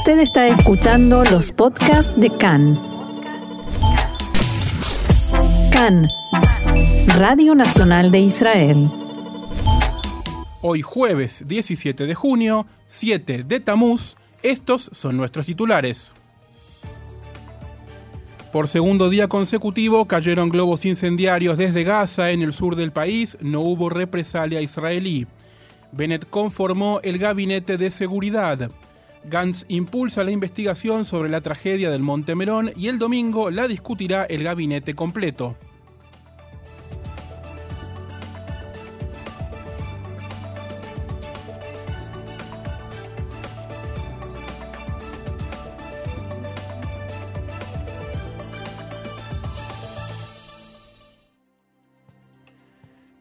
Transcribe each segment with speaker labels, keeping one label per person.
Speaker 1: Usted está escuchando los podcasts de CAN. CAN, Radio Nacional de Israel.
Speaker 2: Hoy jueves 17 de junio, 7 de Tamuz, estos son nuestros titulares. Por segundo día consecutivo cayeron globos incendiarios desde Gaza en el sur del país, no hubo represalia israelí. Bennett conformó el gabinete de seguridad. Gantz impulsa la investigación sobre la tragedia del Monte Merón y el domingo la discutirá el gabinete completo.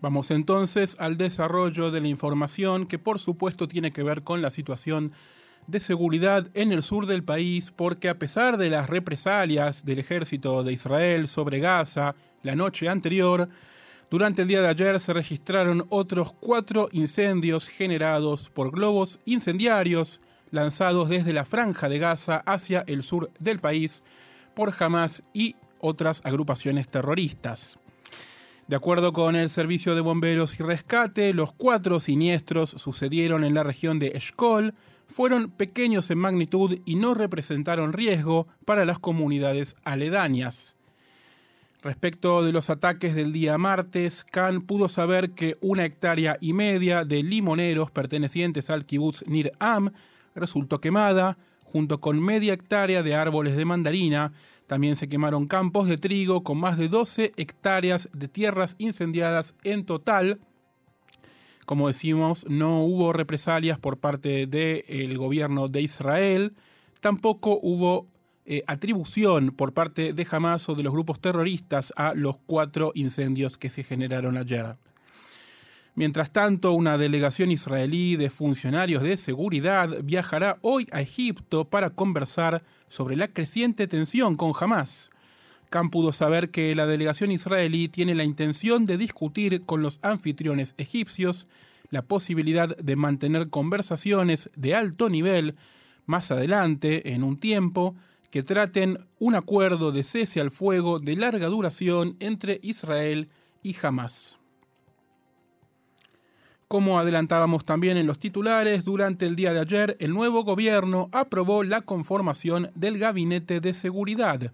Speaker 2: Vamos entonces al desarrollo de la información que por supuesto tiene que ver con la situación de seguridad en el sur del país porque a pesar de las represalias del ejército de Israel sobre Gaza la noche anterior, durante el día de ayer se registraron otros cuatro incendios generados por globos incendiarios lanzados desde la franja de Gaza hacia el sur del país por Hamas y otras agrupaciones terroristas. De acuerdo con el Servicio de Bomberos y Rescate, los cuatro siniestros sucedieron en la región de Eshkol, fueron pequeños en magnitud y no representaron riesgo para las comunidades aledañas. Respecto de los ataques del día martes, Khan pudo saber que una hectárea y media de limoneros pertenecientes al kibutz Nir Am resultó quemada, junto con media hectárea de árboles de mandarina, también se quemaron campos de trigo con más de 12 hectáreas de tierras incendiadas en total. Como decimos, no hubo represalias por parte del gobierno de Israel. Tampoco hubo eh, atribución por parte de Hamas o de los grupos terroristas a los cuatro incendios que se generaron ayer. Mientras tanto, una delegación israelí de funcionarios de seguridad viajará hoy a Egipto para conversar sobre la creciente tensión con Hamas. Khan pudo saber que la delegación israelí tiene la intención de discutir con los anfitriones egipcios la posibilidad de mantener conversaciones de alto nivel más adelante, en un tiempo, que traten un acuerdo de cese al fuego de larga duración entre Israel y Hamas. Como adelantábamos también en los titulares, durante el día de ayer el nuevo gobierno aprobó la conformación del Gabinete de Seguridad.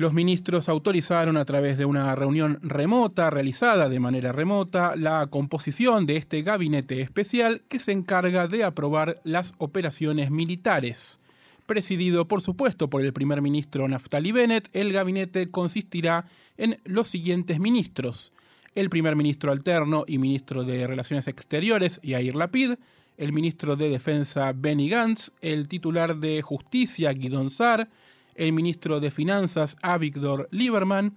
Speaker 2: Los ministros autorizaron a través de una reunión remota, realizada de manera remota, la composición de este gabinete especial que se encarga de aprobar las operaciones militares. Presidido, por supuesto, por el primer ministro Naftali Bennett, el gabinete consistirá en los siguientes ministros. El primer ministro alterno y ministro de Relaciones Exteriores, Yair Lapid, el ministro de Defensa Benny Gantz, el titular de Justicia Guidon Sar, el ministro de Finanzas Avigdor Lieberman,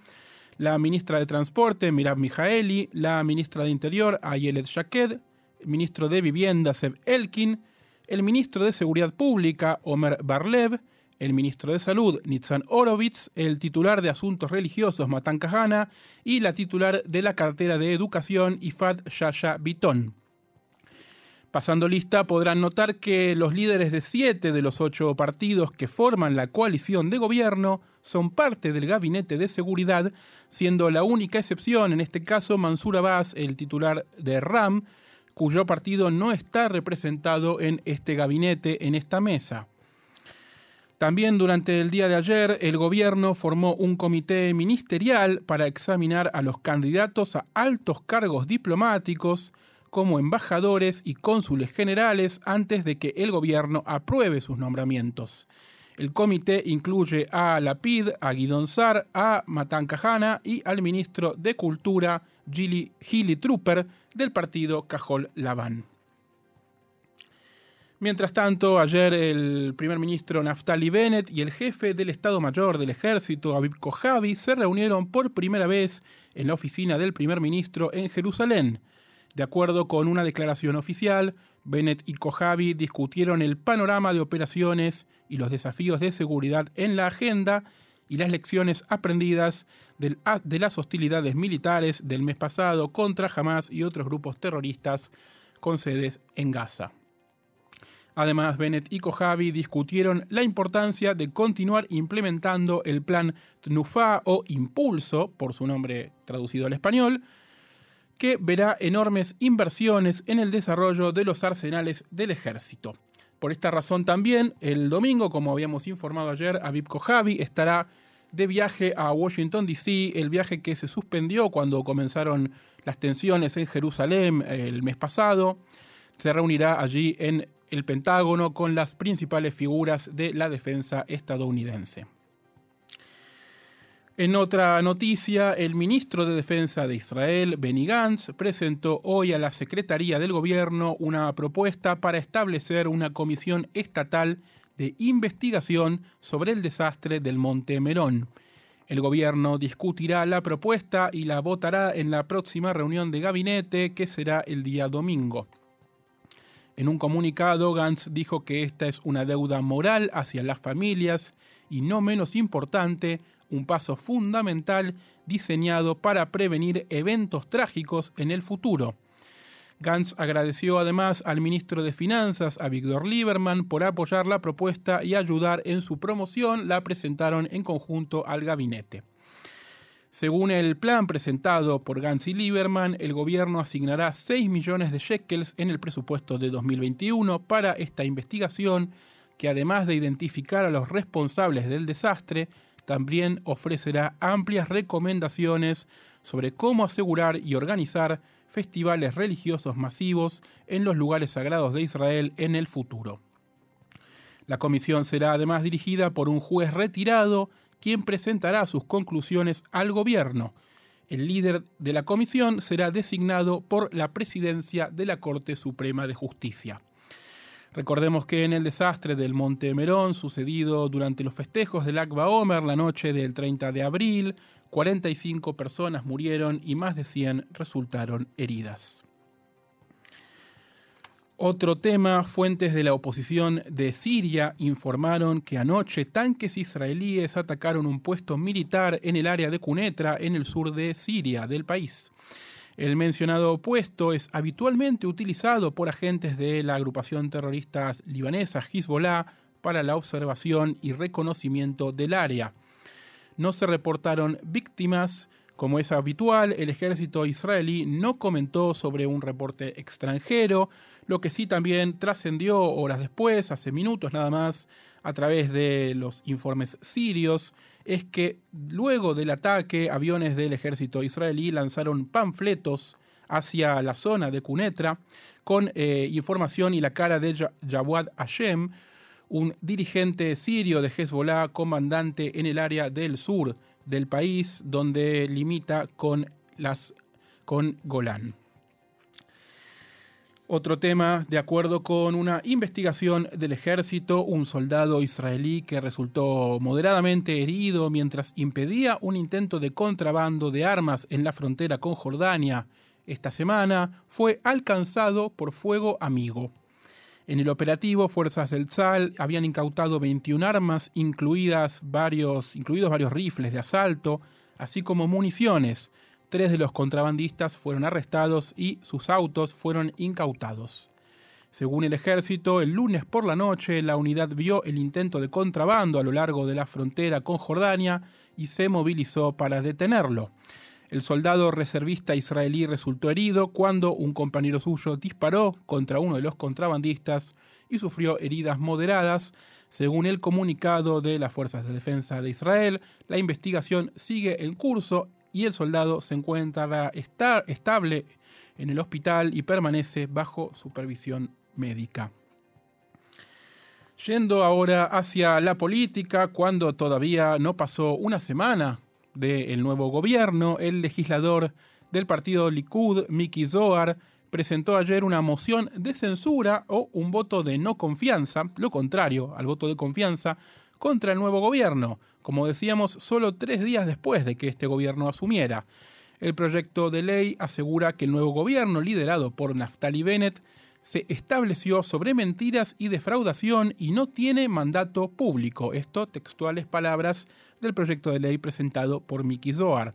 Speaker 2: la ministra de Transporte Mirab Mijaeli, la ministra de Interior Ayelet Shaked, el ministro de Vivienda Seb Elkin, el ministro de Seguridad Pública Omer Barlev, el ministro de Salud, Nitzan Orovitz, el titular de Asuntos Religiosos, Matan Kahana, y la titular de la cartera de Educación, Ifad Shasha Bitón. Pasando lista, podrán notar que los líderes de siete de los ocho partidos que forman la coalición de gobierno son parte del gabinete de seguridad, siendo la única excepción en este caso Mansur Abbas, el titular de RAM, cuyo partido no está representado en este gabinete, en esta mesa. También durante el día de ayer, el gobierno formó un comité ministerial para examinar a los candidatos a altos cargos diplomáticos como embajadores y cónsules generales antes de que el gobierno apruebe sus nombramientos. El comité incluye a Lapid, a Guidon Sar, a Matan Kahana y al ministro de Cultura, Gili, Gili Trooper, del partido Cajol Laván. Mientras tanto, ayer el primer ministro Naftali Bennett y el jefe del Estado Mayor del Ejército, Aviv Kojavi, se reunieron por primera vez en la oficina del primer ministro en Jerusalén. De acuerdo con una declaración oficial, Bennett y Kojavi discutieron el panorama de operaciones y los desafíos de seguridad en la agenda y las lecciones aprendidas de las hostilidades militares del mes pasado contra Hamas y otros grupos terroristas con sedes en Gaza. Además, Bennett y Kojavi discutieron la importancia de continuar implementando el plan TNUFA o Impulso, por su nombre traducido al español, que verá enormes inversiones en el desarrollo de los arsenales del ejército. Por esta razón también, el domingo, como habíamos informado ayer, Aviv Kojavi estará de viaje a Washington, D.C., el viaje que se suspendió cuando comenzaron las tensiones en Jerusalén el mes pasado. Se reunirá allí en el Pentágono con las principales figuras de la defensa estadounidense. En otra noticia, el ministro de Defensa de Israel, Benny Gantz, presentó hoy a la Secretaría del Gobierno una propuesta para establecer una comisión estatal de investigación sobre el desastre del Monte Merón. El gobierno discutirá la propuesta y la votará en la próxima reunión de gabinete que será el día domingo. En un comunicado, Gantz dijo que esta es una deuda moral hacia las familias y, no menos importante, un paso fundamental diseñado para prevenir eventos trágicos en el futuro. Gantz agradeció además al ministro de Finanzas, a Víctor Lieberman, por apoyar la propuesta y ayudar en su promoción. La presentaron en conjunto al gabinete. Según el plan presentado por Gantz y Lieberman, el gobierno asignará 6 millones de shekels en el presupuesto de 2021 para esta investigación, que además de identificar a los responsables del desastre, también ofrecerá amplias recomendaciones sobre cómo asegurar y organizar festivales religiosos masivos en los lugares sagrados de Israel en el futuro. La comisión será además dirigida por un juez retirado quien presentará sus conclusiones al gobierno. El líder de la comisión será designado por la presidencia de la Corte Suprema de Justicia. Recordemos que en el desastre del Monte Merón sucedido durante los festejos del Akba Omer la noche del 30 de abril, 45 personas murieron y más de 100 resultaron heridas. Otro tema, fuentes de la oposición de Siria informaron que anoche tanques israelíes atacaron un puesto militar en el área de Cunetra, en el sur de Siria, del país. El mencionado puesto es habitualmente utilizado por agentes de la agrupación terrorista libanesa Hezbollah para la observación y reconocimiento del área. No se reportaron víctimas, como es habitual, el ejército israelí no comentó sobre un reporte extranjero, lo que sí también trascendió horas después, hace minutos nada más, a través de los informes sirios, es que luego del ataque, aviones del ejército israelí lanzaron panfletos hacia la zona de Cunetra con eh, información y la cara de Jawad Hashem, un dirigente sirio de Hezbollah, comandante en el área del sur del país, donde limita con, las, con Golán. Otro tema, de acuerdo con una investigación del ejército, un soldado israelí que resultó moderadamente herido mientras impedía un intento de contrabando de armas en la frontera con Jordania esta semana, fue alcanzado por fuego amigo. En el operativo, fuerzas del Tzal habían incautado 21 armas, incluidas varios, incluidos varios rifles de asalto, así como municiones. Tres de los contrabandistas fueron arrestados y sus autos fueron incautados. Según el ejército, el lunes por la noche la unidad vio el intento de contrabando a lo largo de la frontera con Jordania y se movilizó para detenerlo. El soldado reservista israelí resultó herido cuando un compañero suyo disparó contra uno de los contrabandistas y sufrió heridas moderadas. Según el comunicado de las Fuerzas de Defensa de Israel, la investigación sigue en curso y el soldado se encuentra estable en el hospital y permanece bajo supervisión médica. Yendo ahora hacia la política, cuando todavía no pasó una semana del nuevo gobierno, el legislador del partido Likud, Miki Zohar, presentó ayer una moción de censura o un voto de no confianza, lo contrario al voto de confianza, contra el nuevo gobierno, como decíamos, solo tres días después de que este gobierno asumiera. El proyecto de ley asegura que el nuevo gobierno, liderado por Naftali Bennett, se estableció sobre mentiras y defraudación y no tiene mandato público. Esto textuales palabras del proyecto de ley presentado por Miki Zohar.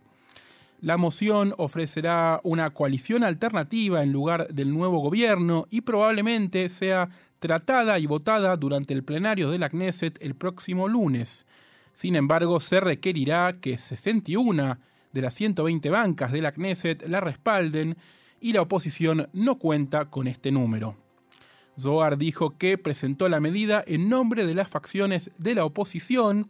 Speaker 2: La moción ofrecerá una coalición alternativa en lugar del nuevo gobierno y probablemente sea tratada y votada durante el plenario de la Knesset el próximo lunes. Sin embargo, se requerirá que 61 de las 120 bancas de la Knesset la respalden y la oposición no cuenta con este número. Zohar dijo que presentó la medida en nombre de las facciones de la oposición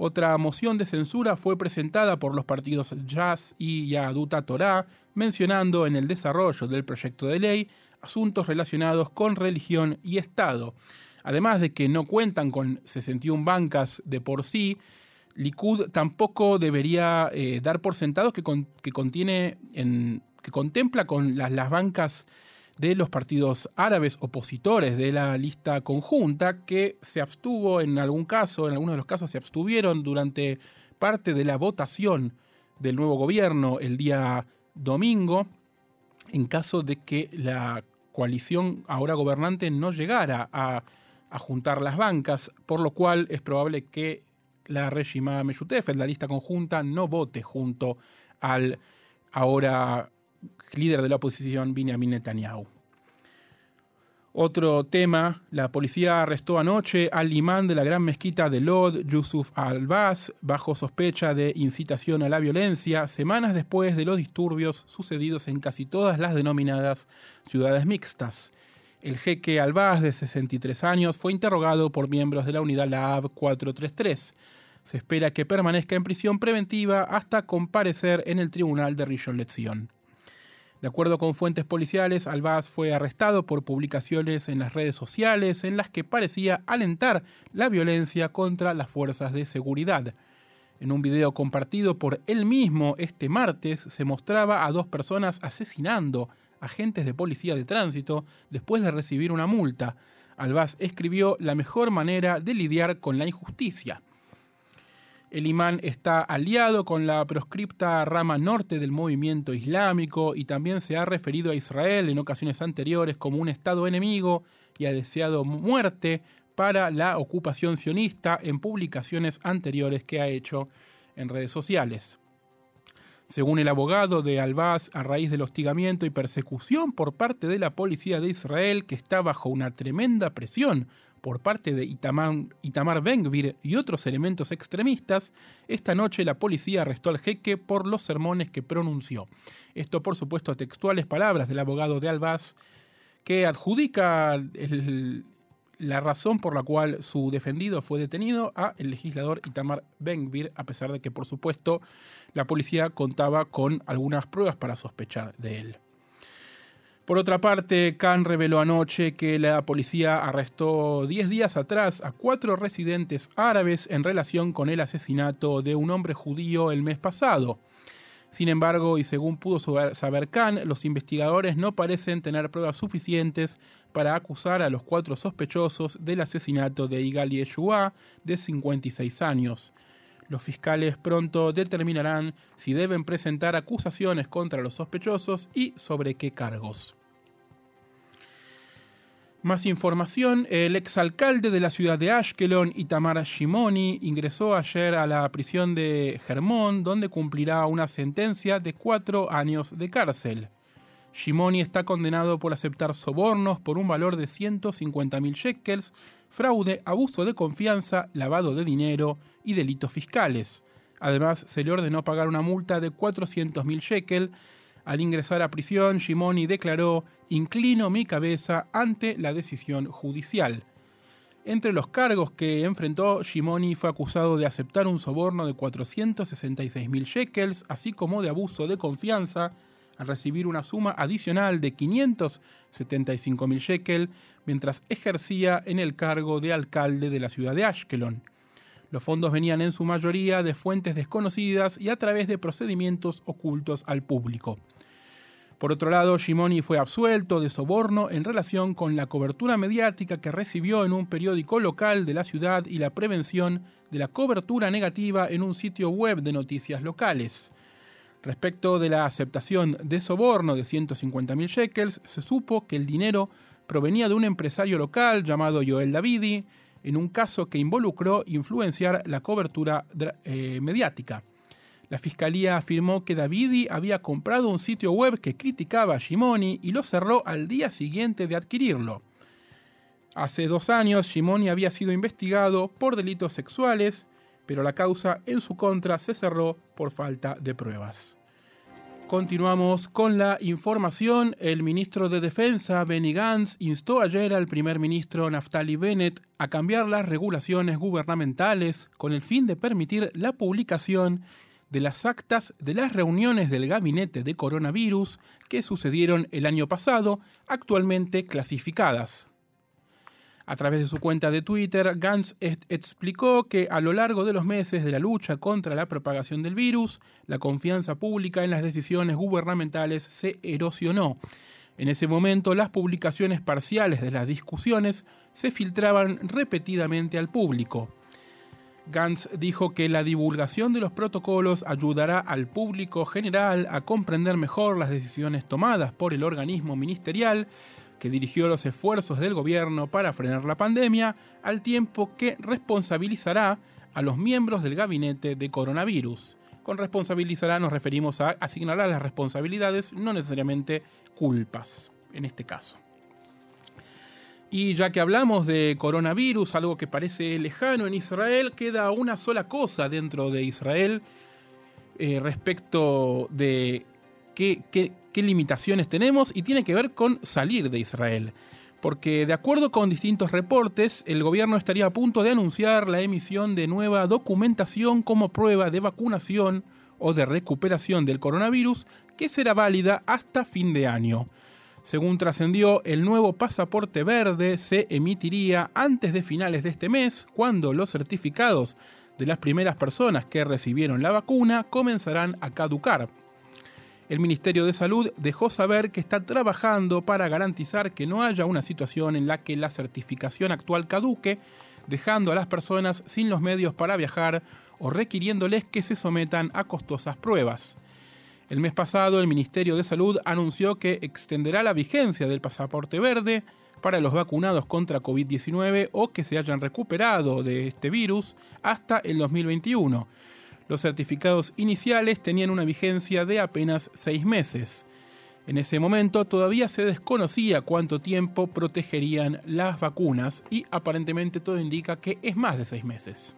Speaker 2: otra moción de censura fue presentada por los partidos Jazz y Yaduta Torah, mencionando en el desarrollo del proyecto de ley asuntos relacionados con religión y Estado. Además de que no cuentan con 61 bancas de por sí, Likud tampoco debería eh, dar por sentado que, contiene en, que contempla con las bancas de los partidos árabes opositores de la lista conjunta que se abstuvo en algún caso, en algunos de los casos se abstuvieron durante parte de la votación del nuevo gobierno el día domingo, en caso de que la coalición ahora gobernante no llegara a, juntar las bancas, por lo cual es probable que la Reshima Meshutef, la lista conjunta, no vote junto al ahora líder de la oposición, Benjamin Netanyahu. Otro tema, la policía arrestó anoche al imán de la gran mezquita de Lod, Yusuf al-Baz, bajo sospecha de incitación a la violencia, semanas después de los disturbios sucedidos en casi todas las denominadas ciudades mixtas. El jeque al-Baz, de 63 años, fue interrogado por miembros de la unidad Laab 433. Se espera que permanezca en prisión preventiva hasta comparecer en el tribunal de Rishon LeZion. De acuerdo con fuentes policiales, Albaz fue arrestado por publicaciones en las redes sociales en las que parecía alentar la violencia contra las fuerzas de seguridad. En un video compartido por él mismo este martes se mostraba a dos personas asesinando agentes de policía de tránsito después de recibir una multa. Albaz escribió la mejor manera de lidiar con la injusticia. El imán está aliado con la proscripta rama norte del movimiento islámico y también se ha referido a Israel en ocasiones anteriores como un estado enemigo y ha deseado muerte para la ocupación sionista en publicaciones anteriores que ha hecho en redes sociales. Según el abogado de Al-Baz, a raíz del hostigamiento y persecución por parte de la policía de Israel, que está bajo una tremenda presión por parte de Itamar, Itamar y otros elementos extremistas, esta noche la policía arrestó al jeque por los sermones que pronunció. Esto, por supuesto, a textuales palabras del abogado de Albaz, que adjudica la razón por la cual su defendido fue detenido a el legislador Itamar Ben-Gvir, a pesar de que, por supuesto, la policía contaba con algunas pruebas para sospechar de él. Por otra parte, Khan reveló anoche que la policía arrestó 10 días atrás a cuatro residentes árabes en relación con el asesinato de un hombre judío el mes pasado. Sin embargo, y según pudo saber Khan, los investigadores no parecen tener pruebas suficientes para acusar a los cuatro sospechosos del asesinato de Igal Yeshua, de 56 años. Los fiscales pronto determinarán si deben presentar acusaciones contra los sospechosos y sobre qué cargos. Más información, el exalcalde de la ciudad de Ashkelon, Itamar Shimoni, ingresó ayer a la prisión de Germón, donde cumplirá una sentencia de cuatro años de cárcel. Shimoni está condenado por aceptar sobornos por un valor de 150.000 shekels, fraude, abuso de confianza, lavado de dinero y delitos fiscales. Además, se le ordenó pagar una multa de 400.000 shekels al ingresar a prisión, Shimoni declaró, inclino mi cabeza ante la decisión judicial. Entre los cargos que enfrentó, Shimoni fue acusado de aceptar un soborno de 466 mil shekels, así como de abuso de confianza, al recibir una suma adicional de 575 mil shekels mientras ejercía en el cargo de alcalde de la ciudad de Ashkelon. Los fondos venían en su mayoría de fuentes desconocidas y a través de procedimientos ocultos al público. Por otro lado, Shimoni fue absuelto de soborno en relación con la cobertura mediática que recibió en un periódico local de la ciudad y la prevención de la cobertura negativa en un sitio web de noticias locales. Respecto de la aceptación de soborno de 150.000 shekels, se supo que el dinero provenía de un empresario local llamado Joel Davidi, en un caso que involucró influenciar la cobertura eh, mediática. La fiscalía afirmó que Davidi había comprado un sitio web que criticaba a Shimoni y lo cerró al día siguiente de adquirirlo. Hace dos años, Shimoni había sido investigado por delitos sexuales, pero la causa en su contra se cerró por falta de pruebas. Continuamos con la información. El ministro de Defensa, Benny Gantz, instó ayer al primer ministro Naftali Bennett a cambiar las regulaciones gubernamentales con el fin de permitir la publicación de las actas de las reuniones del gabinete de coronavirus que sucedieron el año pasado, actualmente clasificadas. A través de su cuenta de Twitter, Gantz explicó que a lo largo de los meses de la lucha contra la propagación del virus, la confianza pública en las decisiones gubernamentales se erosionó. En ese momento, las publicaciones parciales de las discusiones se filtraban repetidamente al público. Gantz dijo que la divulgación de los protocolos ayudará al público general a comprender mejor las decisiones tomadas por el organismo ministerial que dirigió los esfuerzos del gobierno para frenar la pandemia, al tiempo que responsabilizará a los miembros del gabinete de coronavirus. Con responsabilizará nos referimos a asignar las responsabilidades, no necesariamente culpas, en este caso. Y ya que hablamos de coronavirus, algo que parece lejano en Israel, queda una sola cosa dentro de Israel eh, respecto de qué, limitaciones tenemos y tiene que ver con salir de Israel. Porque de acuerdo con distintos reportes, el gobierno estaría a punto de anunciar la emisión de nueva documentación como prueba de vacunación o de recuperación del coronavirus que será válida hasta fin de año. Según trascendió, el nuevo pasaporte verde se emitiría antes de finales de este mes, cuando los certificados de las primeras personas que recibieron la vacuna comenzarán a caducar. El Ministerio de Salud dejó saber que está trabajando para garantizar que no haya una situación en la que la certificación actual caduque, dejando a las personas sin los medios para viajar o requiriéndoles que se sometan a costosas pruebas. El mes pasado el Ministerio de Salud anunció que extenderá la vigencia del pasaporte verde para los vacunados contra COVID-19 o que se hayan recuperado de este virus hasta el 2021 los certificados iniciales tenían una vigencia de apenas seis meses. En ese momento todavía se desconocía cuánto tiempo protegerían las vacunas y aparentemente todo indica que es más de seis meses.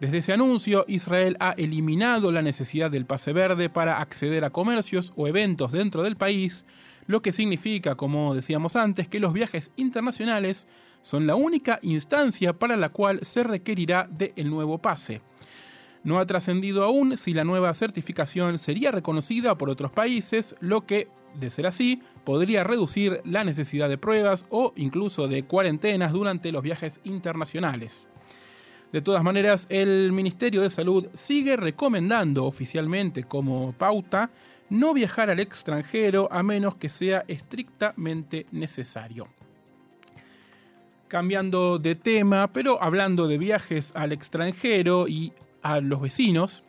Speaker 2: Desde ese anuncio, Israel ha eliminado la necesidad del pase verde para acceder a comercios o eventos dentro del país, lo que significa, como decíamos antes, que los viajes internacionales son la única instancia para la cual se requerirá del nuevo pase. No ha trascendido aún si la nueva certificación sería reconocida por otros países, lo que, de ser así, podría reducir la necesidad de pruebas o incluso de cuarentenas durante los viajes internacionales. De todas maneras, el Ministerio de Salud sigue recomendando oficialmente como pauta no viajar al extranjero a menos que sea estrictamente necesario. Cambiando de tema, pero hablando de viajes al extranjero y a los vecinos.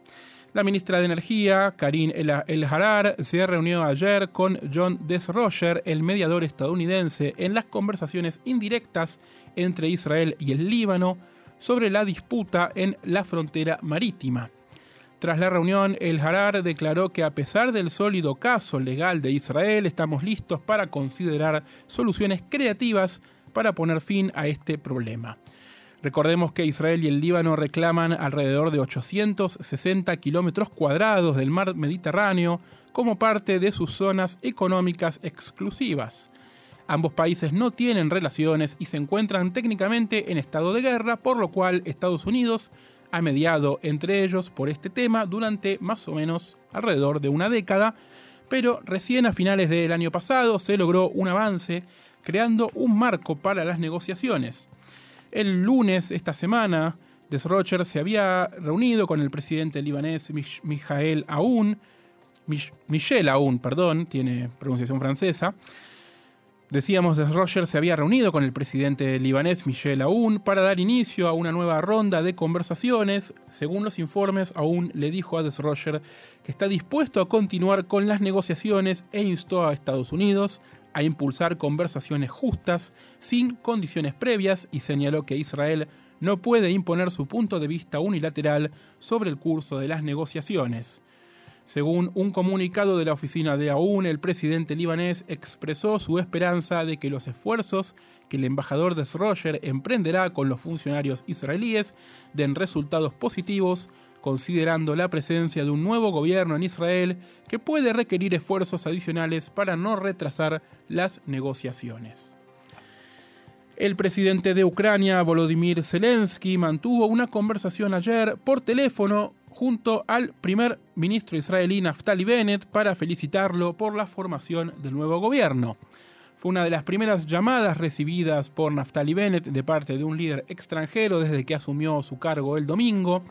Speaker 2: La ministra de Energía, Karine El Harar, se reunió ayer con John Desroger, el mediador estadounidense, en las conversaciones indirectas entre Israel y el Líbano sobre la disputa en la frontera marítima. Tras la reunión, el Harar declaró que a pesar del sólido caso legal de Israel, estamos listos para considerar soluciones creativas para poner fin a este problema. Recordemos que Israel y el Líbano reclaman alrededor de 860 kilómetros cuadrados del mar Mediterráneo como parte de sus zonas económicas exclusivas. Ambos países no tienen relaciones y se encuentran técnicamente en estado de guerra, por lo cual Estados Unidos ha mediado entre ellos por este tema durante más o menos alrededor de una década, pero recién a finales del año pasado se logró un avance creando un marco para las negociaciones. El lunes, esta semana, Desrocher se había reunido con el presidente libanés Michael Aoun, Michel Aoun, perdón, tiene pronunciación francesa. Decíamos, Desrocher se había reunido con el presidente libanés Michel Aoun para dar inicio a una nueva ronda de conversaciones. Según los informes, Aoun le dijo a Desrocher que está dispuesto a continuar con las negociaciones e instó a Estados Unidos a impulsar conversaciones justas sin condiciones previas y señaló que Israel no puede imponer su punto de vista unilateral sobre el curso de las negociaciones. Según un comunicado de la oficina de AUN, el presidente libanés expresó su esperanza de que los esfuerzos que el embajador de Sroger emprenderá con los funcionarios israelíes den resultados positivos, considerando la presencia de un nuevo gobierno en Israel que puede requerir esfuerzos adicionales para no retrasar las negociaciones. El presidente de Ucrania, Volodymyr Zelensky, mantuvo una conversación ayer por teléfono junto al primer ministro israelí Naftali Bennett para felicitarlo por la formación del nuevo gobierno. Fue una de las primeras llamadas recibidas por Naftali Bennett de parte de un líder extranjero desde que asumió su cargo el domingo.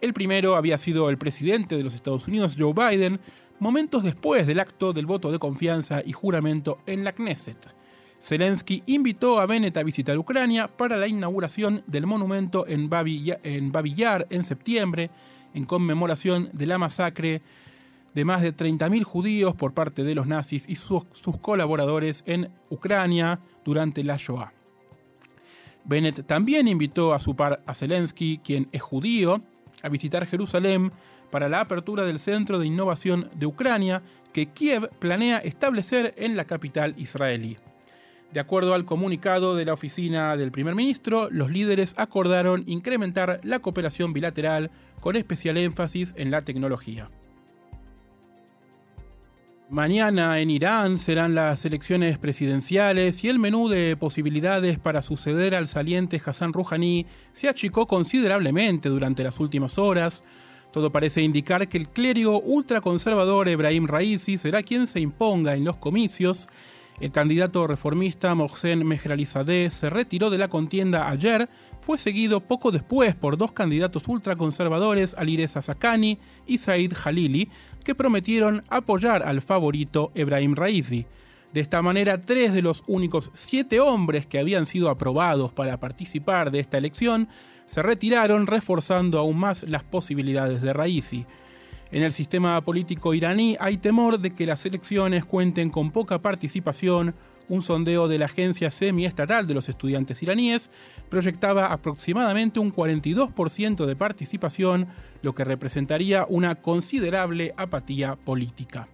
Speaker 2: El primero había sido el presidente de los Estados Unidos, Joe Biden, momentos después del acto del voto de confianza y juramento en la Knesset. Zelensky invitó a Bennett a visitar Ucrania para la inauguración del monumento en Babi, Yar en septiembre en conmemoración de la masacre de más de 30.000 judíos por parte de los nazis y sus, colaboradores en Ucrania durante la Shoah. Bennett también invitó a su par a Zelensky, quien es judío, a visitar Jerusalén para la apertura del Centro de Innovación de Ucrania que Kiev planea establecer en la capital israelí. De acuerdo al comunicado de la oficina del primer ministro, los líderes acordaron incrementar la cooperación bilateral con especial énfasis en la tecnología. Mañana en Irán serán las elecciones presidenciales y el menú de posibilidades para suceder al saliente Hassan Rouhani se achicó considerablemente durante las últimas horas. Todo parece indicar que el clérigo ultraconservador Ebrahim Raisi será quien se imponga en los comicios el candidato reformista Mohsen Mehralizadeh se retiró de la contienda ayer, fue seguido poco después por dos candidatos ultraconservadores, Alireza Sakani y Said Jalili, que prometieron apoyar al favorito Ebrahim Raisi. De esta manera, tres de los únicos siete hombres que habían sido aprobados para participar de esta elección se retiraron, reforzando aún más las posibilidades de Raisi. En el sistema político iraní hay temor de que las elecciones cuenten con poca participación. Un sondeo de la agencia semiestatal de los estudiantes iraníes proyectaba aproximadamente un 42% de participación, lo que representaría una considerable apatía política.